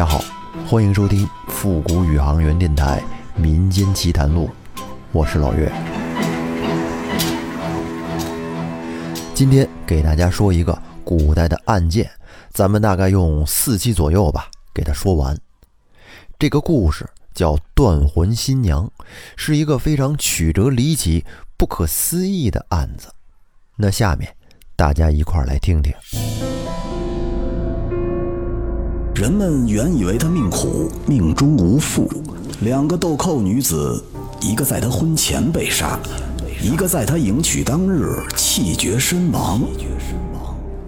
大家好，欢迎收听复古宇航员电台《民间奇谈录》，我是老岳。今天给大家说一个古代的案件，咱们大概用四期左右吧，给它说完。这个故事叫“断魂新娘”，是一个非常曲折离奇、不可思议的案子。那下面大家一块儿来听听。人们原以为他命苦，命中无父。两个豆蔻女子，一个在他婚前被杀，一个在他迎娶当日气绝身亡。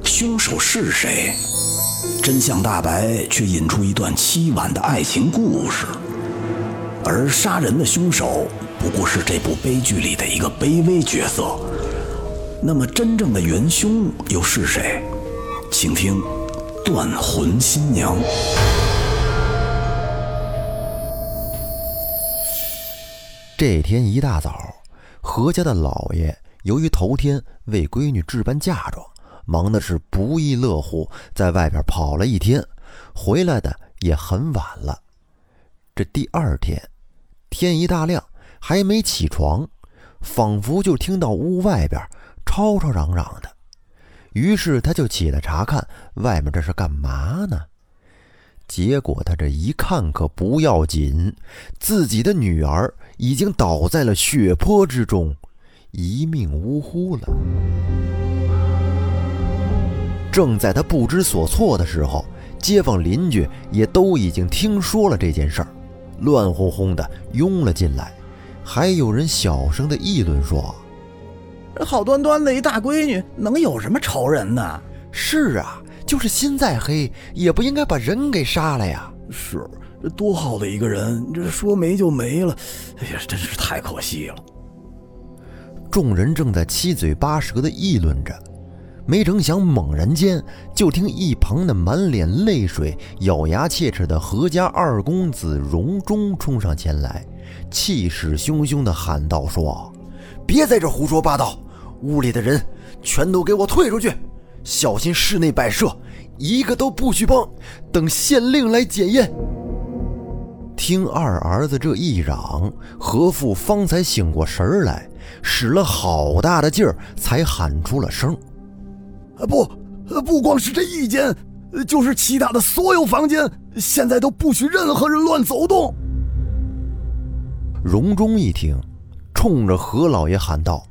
凶手是谁？真相大白，却引出一段凄婉的爱情故事。而杀人的凶手，不过是这部悲剧里的一个卑微角色。那么，真正的元凶又是谁？请听。断魂新娘。这天一大早，何家的老爷由于头天为闺女置办嫁妆，忙的是不亦乐乎，在外边跑了一天，回来的也很晚了。这第二天，天一大亮，还没起床，仿佛就听到屋外边吵吵嚷嚷的。于是他就起来查看外面这是干嘛呢？结果他这一看可不要紧，自己的女儿已经倒在了血泊之中，一命呜呼了。正在他不知所措的时候，街坊邻居也都已经听说了这件事儿，乱哄哄的拥了进来，还有人小声的议论说。好端端的一大闺女，能有什么仇人呢？是啊，就是心再黑，也不应该把人给杀了呀。是，多好的一个人，这说没就没了。哎呀，真是太可惜了。众人正在七嘴八舌的议论着，没成想，猛然间就听一旁的满脸泪水、咬牙切齿的何家二公子荣忠冲上前来，气势汹汹地喊道：“说。”别在这胡说八道！屋里的人全都给我退出去，小心室内摆设，一个都不许碰。等县令来检验。听二儿子这一嚷，何父方才醒过神来，使了好大的劲儿才喊出了声：“啊，不，不光是这一间，就是其他的所有房间，现在都不许任何人乱走动。”荣忠一听。冲着何老爷喊道：“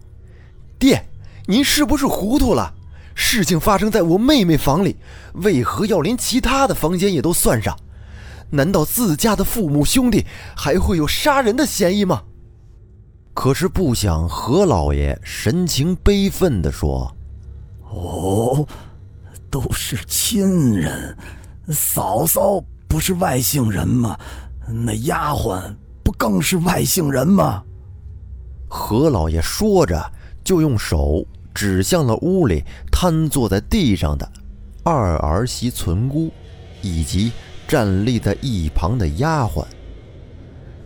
爹，您是不是糊涂了？事情发生在我妹妹房里，为何要连其他的房间也都算上？难道自家的父母兄弟还会有杀人的嫌疑吗？”可是不想，何老爷神情悲愤地说：“哦，都是亲人，嫂嫂不是外姓人吗？那丫鬟不更是外姓人吗？”何老爷说着，就用手指向了屋里瘫坐在地上的二儿媳存姑，以及站立在一旁的丫鬟。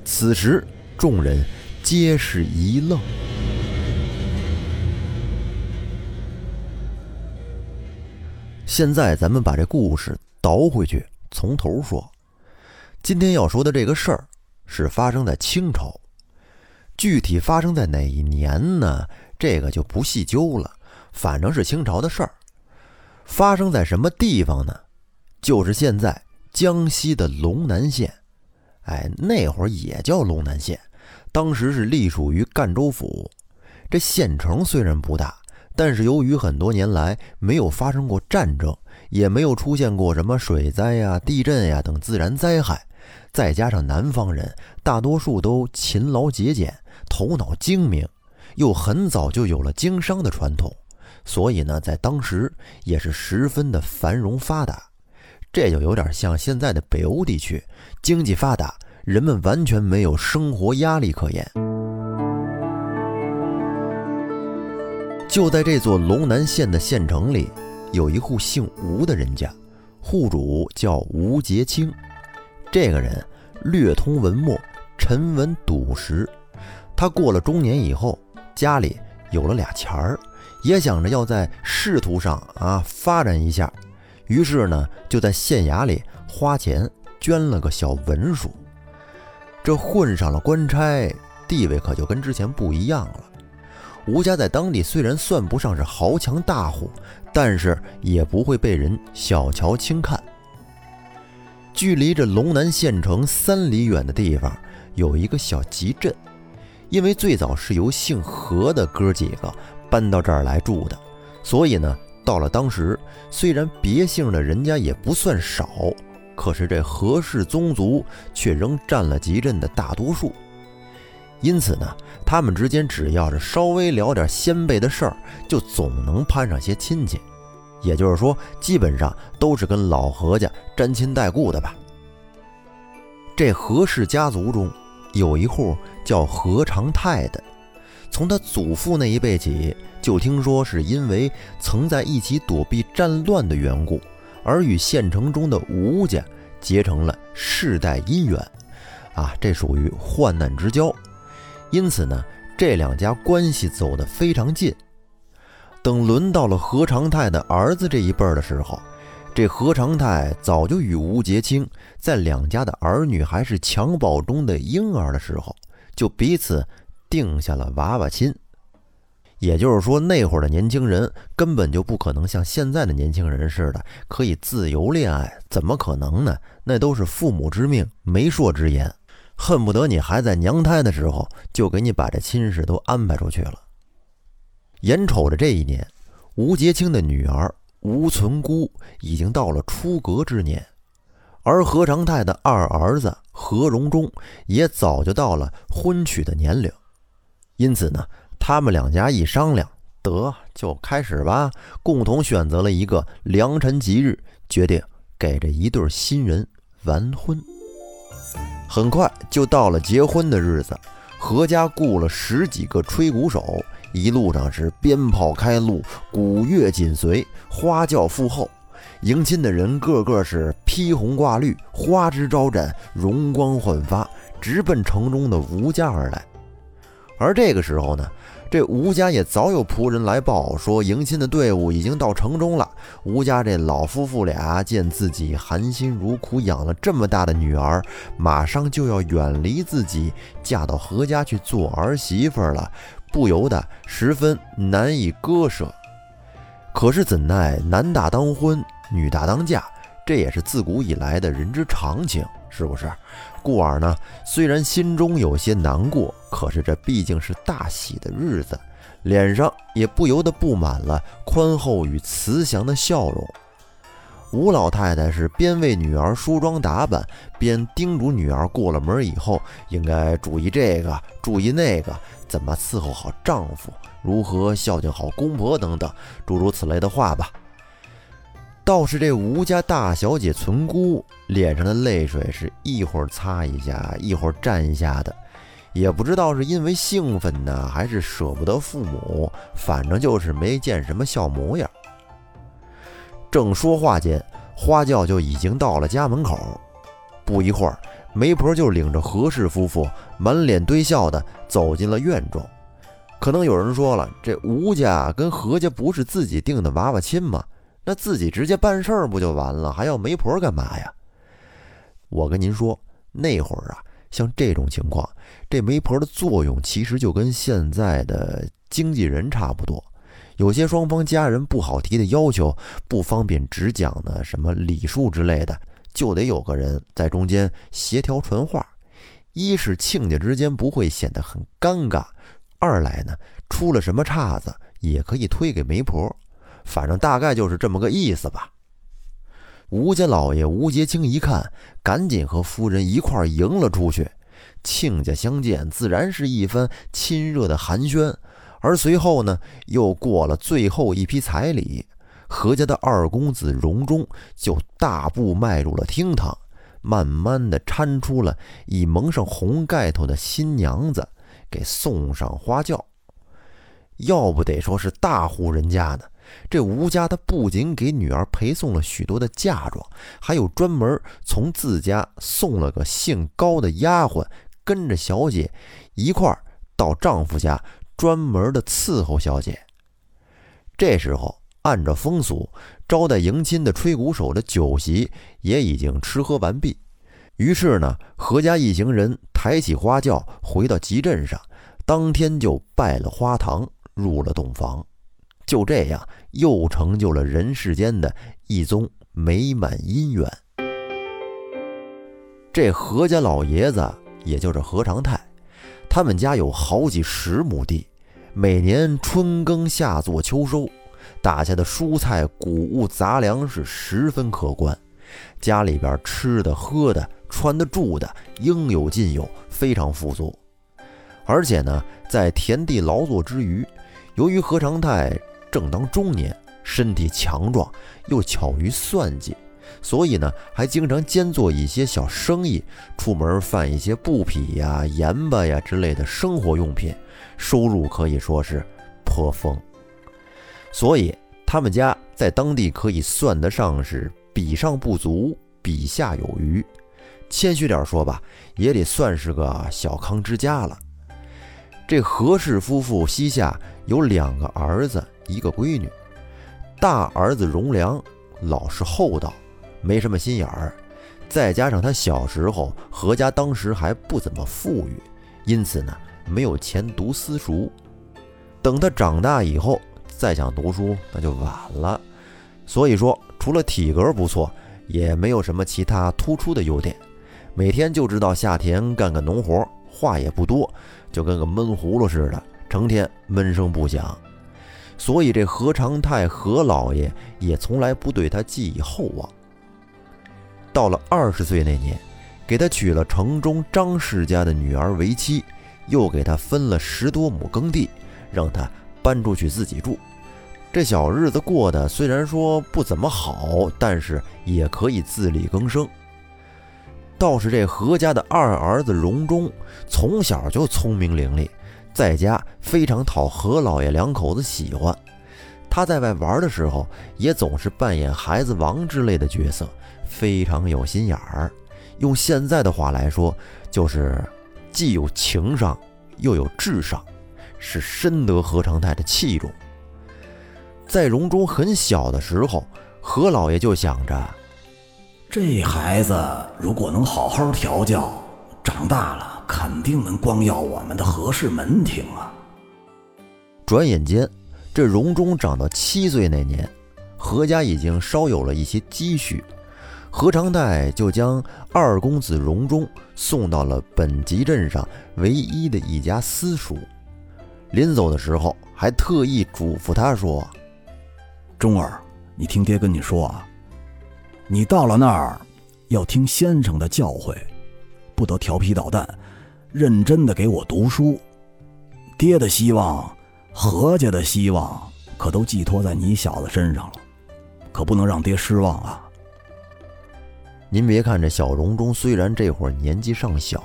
此时，众人皆是一愣。现在，咱们把这故事倒回去，从头说。今天要说的这个事儿，是发生在清朝。具体发生在哪一年呢？这个就不细究了，反正是清朝的事儿。发生在什么地方呢？就是现在江西的龙南县。哎，那会儿也叫龙南县，当时是隶属于赣州府。这县城虽然不大，但是由于很多年来没有发生过战争，也没有出现过什么水灾呀、地震呀等自然灾害，再加上南方人大多数都勤劳节俭。头脑精明，又很早就有了经商的传统，所以呢，在当时也是十分的繁荣发达。这就有点像现在的北欧地区，经济发达，人们完全没有生活压力可言。就在这座龙南县的县城里，有一户姓吴的人家，户主叫吴杰清。这个人略通文墨，沉稳笃实。他过了中年以后，家里有了俩钱儿，也想着要在仕途上啊发展一下，于是呢，就在县衙里花钱捐了个小文书。这混上了官差，地位可就跟之前不一样了。吴家在当地虽然算不上是豪强大户，但是也不会被人小瞧轻看。距离这龙南县城三里远的地方有一个小集镇，因为最早是由姓何的哥几个搬到这儿来住的，所以呢，到了当时，虽然别姓的人家也不算少，可是这何氏宗族却仍占了集镇的大多数。因此呢，他们之间只要是稍微聊点先辈的事儿，就总能攀上些亲戚。也就是说，基本上都是跟老何家沾亲带故的吧。这何氏家族中有一户叫何长泰的，从他祖父那一辈起，就听说是因为曾在一起躲避战乱的缘故，而与县城中的吴家结成了世代姻缘。啊，这属于患难之交。因此呢，这两家关系走得非常近。等轮到了何长泰的儿子这一辈的时候，这何长泰早就与吴杰清在两家的儿女还是襁褓中的婴儿的时候，就彼此定下了娃娃亲。也就是说，那会儿的年轻人根本就不可能像现在的年轻人似的可以自由恋爱，怎么可能呢？那都是父母之命、媒妁之言，恨不得你还在娘胎的时候就给你把这亲事都安排出去了。眼瞅着这一年，吴杰清的女儿吴存孤已经到了出阁之年，而何长泰的二儿子何荣忠也早就到了婚娶的年龄。因此呢，他们两家一商量，得就开始吧，共同选择了一个良辰吉日，决定给这一对新人完婚。很快就到了结婚的日子，何家雇了十几个吹鼓手。一路上是鞭炮开路，鼓乐紧随，花轿附后，迎亲的人个个是披红挂绿，花枝招展，容光焕发，直奔城中的吴家而来。而这个时候呢，这吴家也早有仆人来报说，迎亲的队伍已经到城中了。吴家这老夫妇俩见自己含辛茹苦养了这么大的女儿，马上就要远离自己，嫁到何家去做儿媳妇了。不由得十分难以割舍，可是怎奈男大当婚，女大当嫁，这也是自古以来的人之常情，是不是？故而呢，虽然心中有些难过，可是这毕竟是大喜的日子，脸上也不由得布满了宽厚与慈祥的笑容。吴老太太是边为女儿梳妆打扮，边叮嘱女儿过了门以后应该注意这个，注意那个，怎么伺候好丈夫，如何孝敬好公婆等等诸如此类的话吧。倒是这吴家大小姐存姑脸上的泪水是一会儿擦一下，一会儿蘸一下的，也不知道是因为兴奋呢，还是舍不得父母，反正就是没见什么笑模样。正说话间，花轿就已经到了家门口。不一会儿，媒婆就领着何氏夫妇满脸堆笑的走进了院中。可能有人说了，这吴家跟何家不是自己定的娃娃亲吗？那自己直接办事儿不就完了？还要媒婆干嘛呀？我跟您说，那会儿啊，像这种情况，这媒婆的作用其实就跟现在的经纪人差不多。有些双方家人不好提的要求，不方便直讲的什么礼数之类的，就得有个人在中间协调传话。一是亲家之间不会显得很尴尬，二来呢，出了什么岔子也可以推给媒婆。反正大概就是这么个意思吧。吴家老爷吴杰清一看，赶紧和夫人一块迎了出去。亲家相见，自然是一番亲热的寒暄。而随后呢，又过了最后一批彩礼，何家的二公子荣中就大步迈入了厅堂，慢慢的搀出了已蒙上红盖头的新娘子，给送上花轿。要不得说是大户人家呢，这吴家他不仅给女儿陪送了许多的嫁妆，还有专门从自家送了个姓高的丫鬟，跟着小姐一块儿到丈夫家。专门的伺候小姐。这时候，按照风俗，招待迎亲的吹鼓手的酒席也已经吃喝完毕。于是呢，何家一行人抬起花轿回到集镇上，当天就拜了花堂，入了洞房，就这样又成就了人世间的一宗美满姻缘。这何家老爷子，也就是何长泰，他们家有好几十亩地，每年春耕夏作秋收，打下的蔬菜、谷物、杂粮是十分可观，家里边吃的、喝的、穿的、住的应有尽有，非常富足。而且呢，在田地劳作之余，由于何长泰正当中年，身体强壮，又巧于算计。所以呢，还经常兼做一些小生意，出门贩一些布匹呀、盐巴呀之类的生活用品，收入可以说是颇丰。所以他们家在当地可以算得上是比上不足，比下有余。谦虚点说吧，也得算是个小康之家了。这何氏夫妇膝下有两个儿子，一个闺女。大儿子荣良老实厚道。没什么心眼儿，再加上他小时候何家当时还不怎么富裕，因此呢没有钱读私塾。等他长大以后再想读书那就晚了。所以说，除了体格不错，也没有什么其他突出的优点。每天就知道下田干干农活，话也不多，就跟个闷葫芦似的，成天闷声不响。所以这何长泰何老爷也从来不对他寄以厚望。到了二十岁那年，给他娶了城中张氏家的女儿为妻，又给他分了十多亩耕地，让他搬出去自己住。这小日子过得虽然说不怎么好，但是也可以自力更生。倒是这何家的二儿子荣忠，从小就聪明伶俐，在家非常讨何老爷两口子喜欢。他在外玩的时候，也总是扮演孩子王之类的角色。非常有心眼儿，用现在的话来说，就是既有情商又有智商，是深得何长泰的器重。在荣中很小的时候，何老爷就想着，这孩子如果能好好调教，长大了肯定能光耀我们的何氏门庭啊。转眼间，这荣中长到七岁那年，何家已经稍有了一些积蓄。何长泰就将二公子荣中送到了本集镇上唯一的一家私塾。临走的时候，还特意嘱咐他说：“忠儿，你听爹跟你说啊，你到了那儿要听先生的教诲，不得调皮捣蛋，认真的给我读书。爹的希望，何家的希望，可都寄托在你小子身上了，可不能让爹失望啊。”您别看这小荣中虽然这会儿年纪尚小，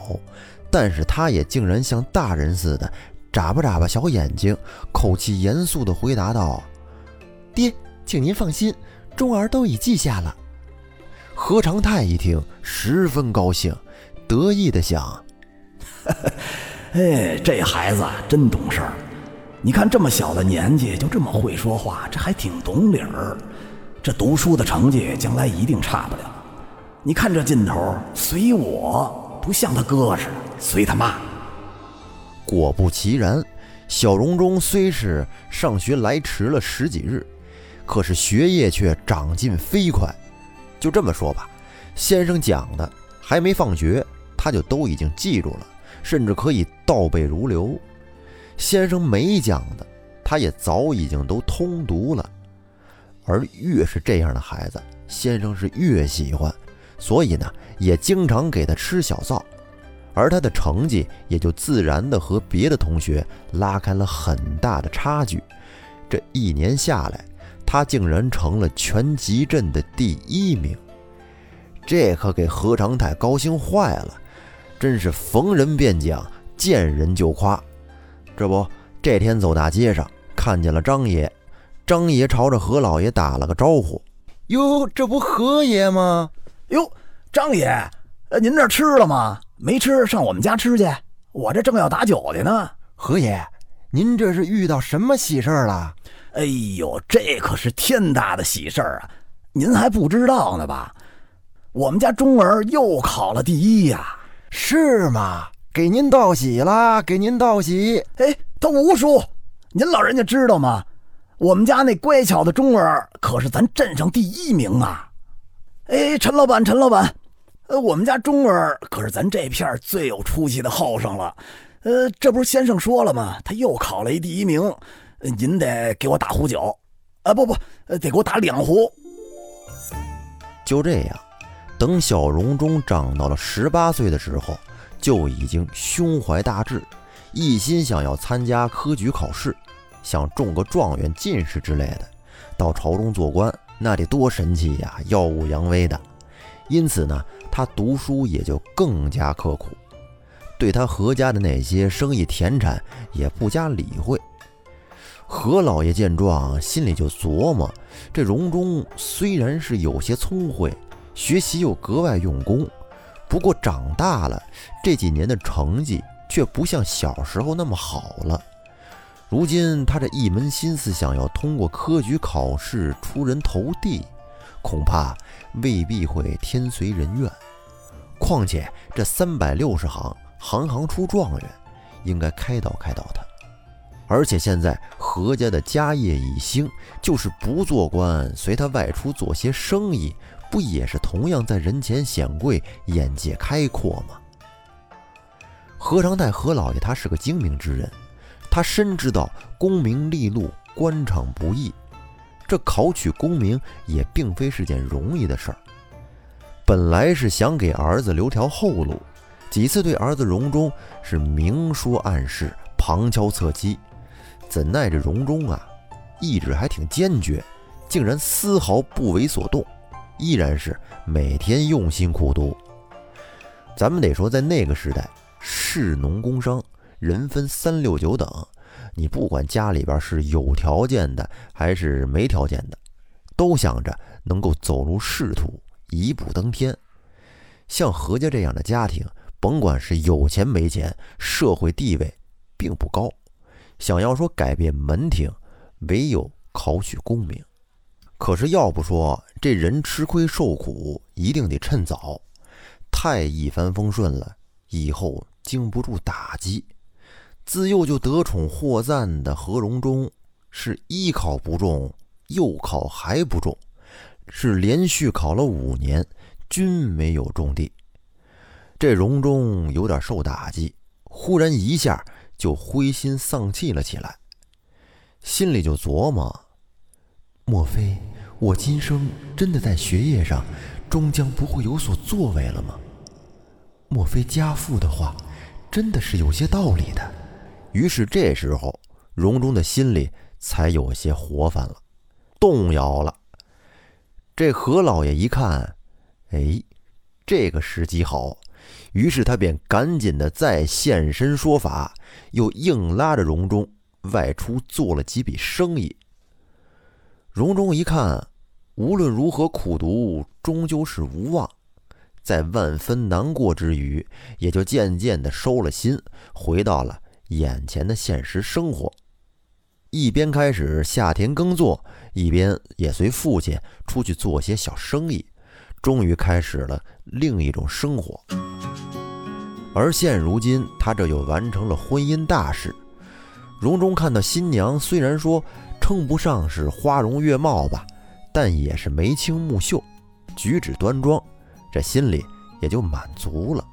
但是他也竟然像大人似的眨巴眨巴小眼睛，口气严肃地回答道：“爹，请您放心，忠儿都已记下了。”何长泰一听十分高兴，得意地想：“哎，这孩子真懂事儿！你看这么小的年纪就这么会说话，这还挺懂理儿。这读书的成绩将来一定差不了。”你看这劲头，随我不像他哥似的，随他妈。果不其然，小荣中虽是上学来迟了十几日，可是学业却长进飞快。就这么说吧，先生讲的还没放学，他就都已经记住了，甚至可以倒背如流。先生没讲的，他也早已经都通读了。而越是这样的孩子，先生是越喜欢。所以呢，也经常给他吃小灶，而他的成绩也就自然的和别的同学拉开了很大的差距。这一年下来，他竟然成了全集镇的第一名，这可给何长泰高兴坏了，真是逢人便讲，见人就夸。这不，这天走大街上看见了张爷，张爷朝着何老爷打了个招呼：“哟，这不何爷吗？”哟，张爷，呃，您这吃了吗？没吃，上我们家吃去。我这正要打酒去呢。何爷，您这是遇到什么喜事了？哎呦，这可是天大的喜事啊！您还不知道呢吧？我们家钟儿又考了第一呀！是吗？给您道喜啦！给您道喜！哎，他吴叔，您老人家知道吗？我们家那乖巧的钟儿可是咱镇上第一名啊！哎，陈老板，陈老板，呃，我们家钟儿可是咱这片最有出息的后生了。呃，这不是先生说了吗？他又考了一第一名，您得给我打壶酒，啊，不不，得给我打两壶。就这样，等小荣中长到了十八岁的时候。就已经胸怀大志，一心想要参加科举考试，想中个状元、进士之类的，到朝中做官，那得多神气呀，耀武扬威的。因此呢，他读书也就更加刻苦，对他何家的那些生意田产也不加理会。何老爷见状，心里就琢磨：这荣中虽然是有些聪慧，学习又格外用功。不过长大了，这几年的成绩却不像小时候那么好了。如今他这一门心思想要通过科举考试出人头地，恐怕未必会天随人愿。况且这三百六十行，行行出状元，应该开导开导他。而且现在何家的家业已兴，就是不做官，随他外出做些生意。不也是同样在人前显贵，眼界开阔吗？何长泰何老爷他是个精明之人，他深知道功名利禄、官场不易，这考取功名也并非是件容易的事儿。本来是想给儿子留条后路，几次对儿子荣中是明说暗示、旁敲侧击，怎奈这荣中啊，意志还挺坚决，竟然丝毫不为所动。依然是每天用心苦读。咱们得说，在那个时代，士农工商人分三六九等，你不管家里边是有条件的还是没条件的，都想着能够走入仕途，一步登天。像何家这样的家庭，甭管是有钱没钱，社会地位并不高，想要说改变门庭，唯有考取功名。可是要不说这人吃亏受苦，一定得趁早。太一帆风顺了，以后经不住打击。自幼就得宠获赞的何荣中，是一考不中，又考还不中，是连续考了五年，均没有中第。这荣中有点受打击，忽然一下就灰心丧气了起来，心里就琢磨。莫非我今生真的在学业上终将不会有所作为了吗？莫非家父的话真的是有些道理的？于是这时候，荣中的心里才有些活泛了，动摇了。这何老爷一看，哎，这个时机好，于是他便赶紧的再现身说法，又硬拉着荣中外出做了几笔生意。荣中一看，无论如何苦读，终究是无望。在万分难过之余，也就渐渐的收了心，回到了眼前的现实生活。一边开始下田耕作，一边也随父亲出去做些小生意，终于开始了另一种生活。而现如今，他这又完成了婚姻大事。荣中看到新娘，虽然说。称不上是花容月貌吧，但也是眉清目秀，举止端庄，这心里也就满足了。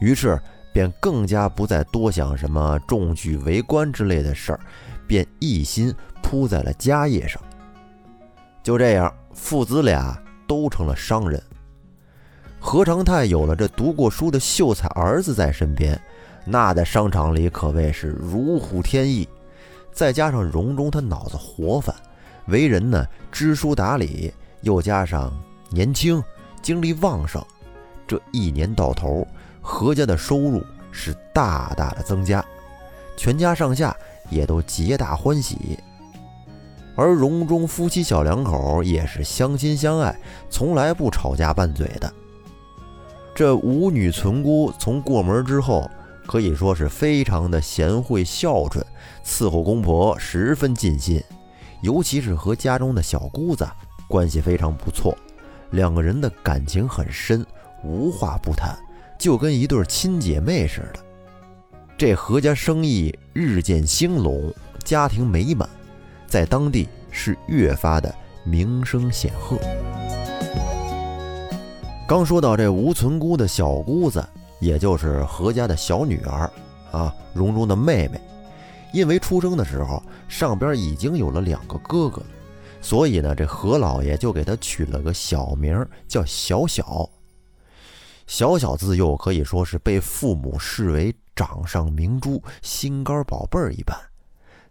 于是便更加不再多想什么中举为官之类的事儿，便一心扑在了家业上。就这样，父子俩都成了商人。何长泰有了这读过书的秀才儿子在身边，那在商场里可谓是如虎添翼。再加上荣中他脑子活泛，为人呢知书达理，又加上年轻，精力旺盛，这一年到头，何家的收入是大大的增加，全家上下也都皆大欢喜。而荣中夫妻小两口也是相亲相爱，从来不吵架拌嘴的。这五女存姑从过门之后。可以说是非常的贤惠孝顺，伺候公婆十分尽心，尤其是和家中的小姑子关系非常不错，两个人的感情很深，无话不谈，就跟一对亲姐妹似的。这何家生意日渐兴隆，家庭美满，在当地是越发的名声显赫。刚说到这吴存姑的小姑子，也就是何家的小女儿啊，荣荣的妹妹，因为出生的时候上边已经有了两个哥哥，所以呢，这何老爷就给她取了个小名叫小小。小小自幼可以说是被父母视为掌上明珠、心肝宝贝儿一般，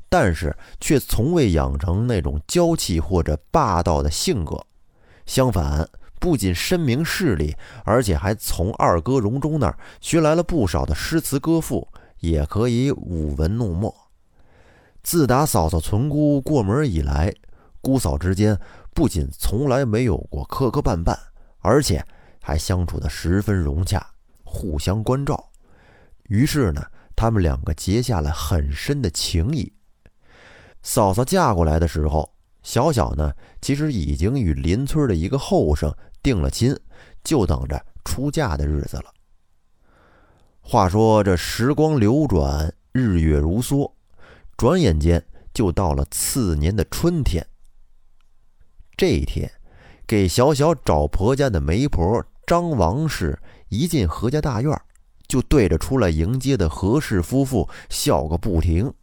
但是却从未养成那种娇气或者霸道的性格，相反。不仅深明事理，而且还从二哥荣中那儿学来了不少的诗词歌赋，也可以舞文弄墨。自打嫂嫂存姑过门以来，姑嫂之间不仅从来没有过磕磕绊绊，而且还相处得十分融洽，互相关照。于是呢，他们两个结下了很深的情谊。嫂嫂嫁过来的时候，小小呢，其实已经与邻村的一个后生。定了亲，就等着出嫁的日子了。话说这时光流转，日月如梭，转眼间就到了次年的春天。这一天，给小小找婆家的媒婆张王氏一进何家大院，就对着出来迎接的何氏夫妇笑个不停。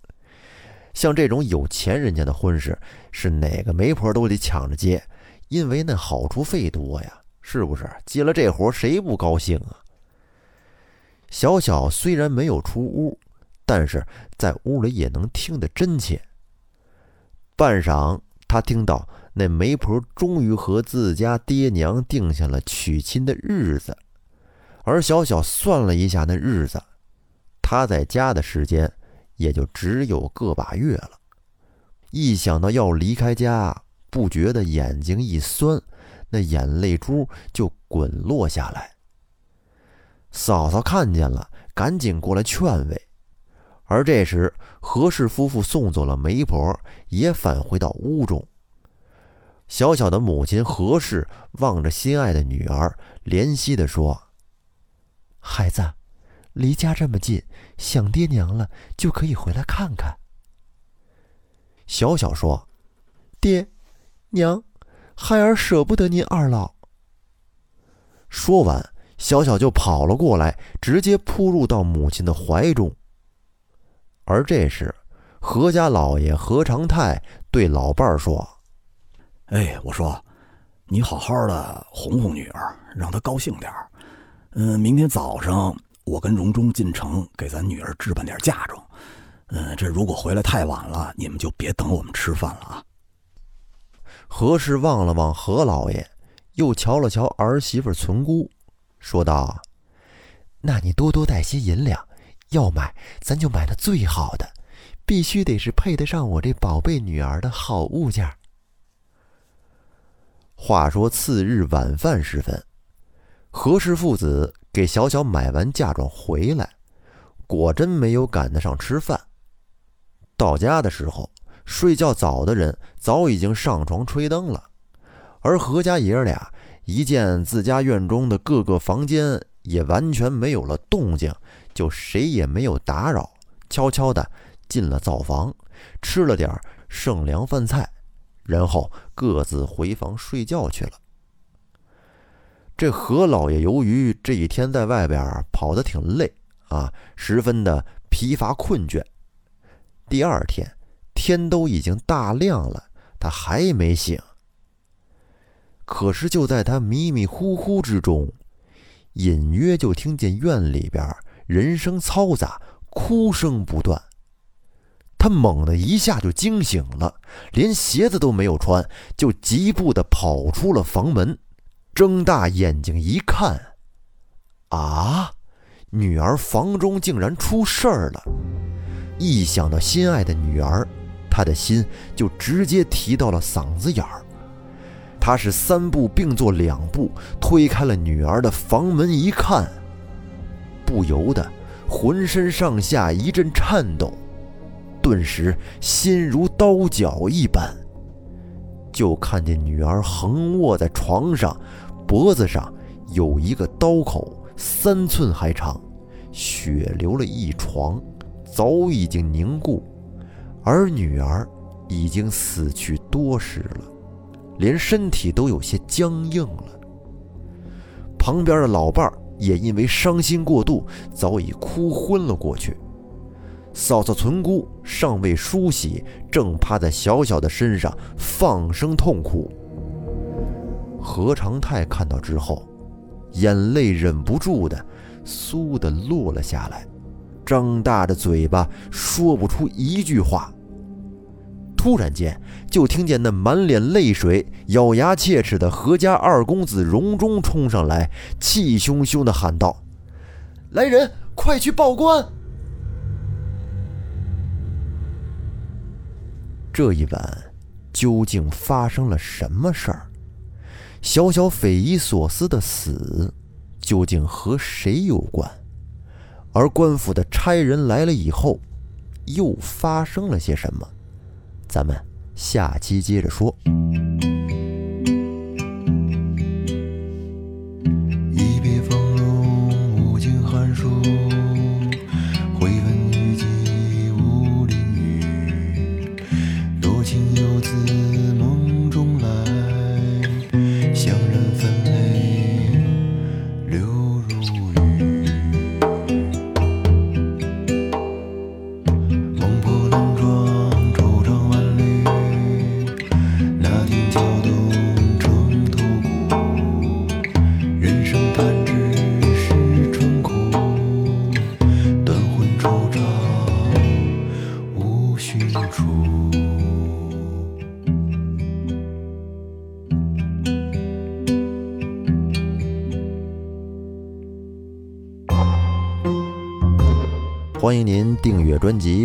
像这种有钱人家的婚事，是哪个媒婆都得抢着接。因为那好处费多呀，是不是？接了这活，谁不高兴啊？小小虽然没有出屋，但是在屋里也能听得真切。半晌，他听到那媒婆终于和自家爹娘定下了娶亲的日子，而小小算了一下那日子，他在家的时间也就只有个把月了。一想到要离开家，不觉得眼睛一酸，那眼泪珠就滚落下来。嫂嫂看见了，赶紧过来劝慰。而这时，何氏夫妇送走了媒婆，也返回到屋中。小小的母亲何氏望着心爱的女儿，怜惜地说：“孩子，离家这么近，想爹娘了就可以回来看看。”小小说：“爹。”娘，孩儿舍不得您二老。说完，小小就跑了过来，直接扑入到母亲的怀中。而这时，何家老爷何长泰对老伴儿说：“哎，我说，你好好的哄哄女儿，让她高兴点儿。嗯，明天早上我跟荣忠进城给咱女儿置办点嫁妆。嗯，这如果回来太晚了，你们就别等我们吃饭了啊。”何氏望了望何老爷，又瞧了瞧儿媳妇存姑，说道：“那你多多带些银两，要买咱就买的最好的，必须得是配得上我这宝贝女儿的好物件。”话说次日晚饭时分，何氏父子给小小买完嫁妆回来，果真没有赶得上吃饭。到家的时候。睡觉早的人早已经上床吹灯了，而何家爷儿俩一见自家院中的各个房间也完全没有了动静，就谁也没有打扰，悄悄地进了灶房，吃了点剩凉饭菜，然后各自回房睡觉去了。这何老爷由于这一天在外边跑得挺累啊，十分的疲乏困倦，第二天。天都已经大亮了，他还没醒。可是就在他迷迷糊糊之中，隐约就听见院里边人声嘈杂，哭声不断。他猛地一下就惊醒了，连鞋子都没有穿，就急步的跑出了房门，睁大眼睛一看，啊，女儿房中竟然出事儿了！一想到心爱的女儿，他的心就直接提到了嗓子眼儿，他是三步并作两步推开了女儿的房门，一看，不由得浑身上下一阵颤抖，顿时心如刀绞一般。就看见女儿横卧在床上，脖子上有一个刀口，三寸还长，血流了一床，早已经凝固，而女儿已经死去多时了，连身体都有些僵硬了。旁边的老伴儿也因为伤心过度，早已哭昏了过去。嫂嫂存姑尚未梳洗，正趴在小小的身上放声痛哭。何长泰看到之后，眼泪忍不住的嗖的落了下来，张大着嘴巴说不出一句话。突然间，就听见那满脸泪水、咬牙切齿的何家二公子荣忠冲上来，气汹汹的喊道：“来人，快去报官！”这一晚究竟发生了什么事儿？小小匪夷所思的死，究竟和谁有关？而官府的差人来了以后，又发生了些什么？咱们下期接着说。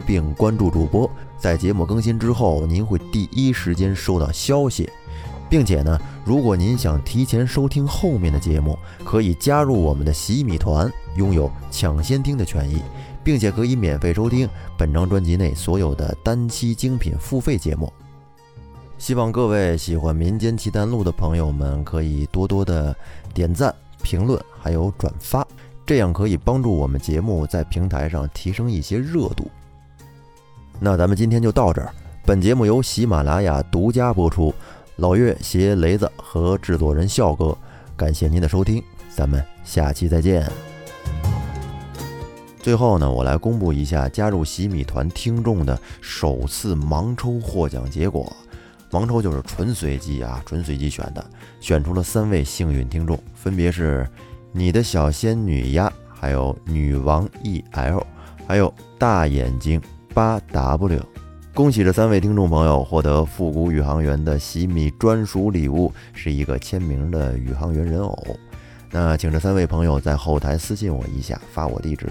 并关注主播，在节目更新之后，您会第一时间收到消息，并且呢，如果您想提前收听后面的节目，可以加入我们的洗米团，拥有抢先听的权益，并且可以免费收听本张专辑内所有的单期精品付费节目。希望各位喜欢《民间奇谈录》的朋友们可以多多的点赞、评论，还有转发。这样可以帮助我们节目在平台上提升一些热度。那咱们今天就到这儿。本节目由喜马拉雅独家播出，老岳携雷子和制作人笑哥，感谢您的收听，咱们下期再见。最后呢，我来公布一下加入喜米团听众的首次盲抽获奖结果。盲抽就是纯随机啊，纯随机选的，选出了三位幸运听众，分别是。你的小仙女鸭，还有女王 E L，还有大眼睛八 W，恭喜这三位听众朋友获得复古宇航员的洗米专属礼物，是一个签名的宇航员人偶。那请这三位朋友在后台私信我一下，发我地址。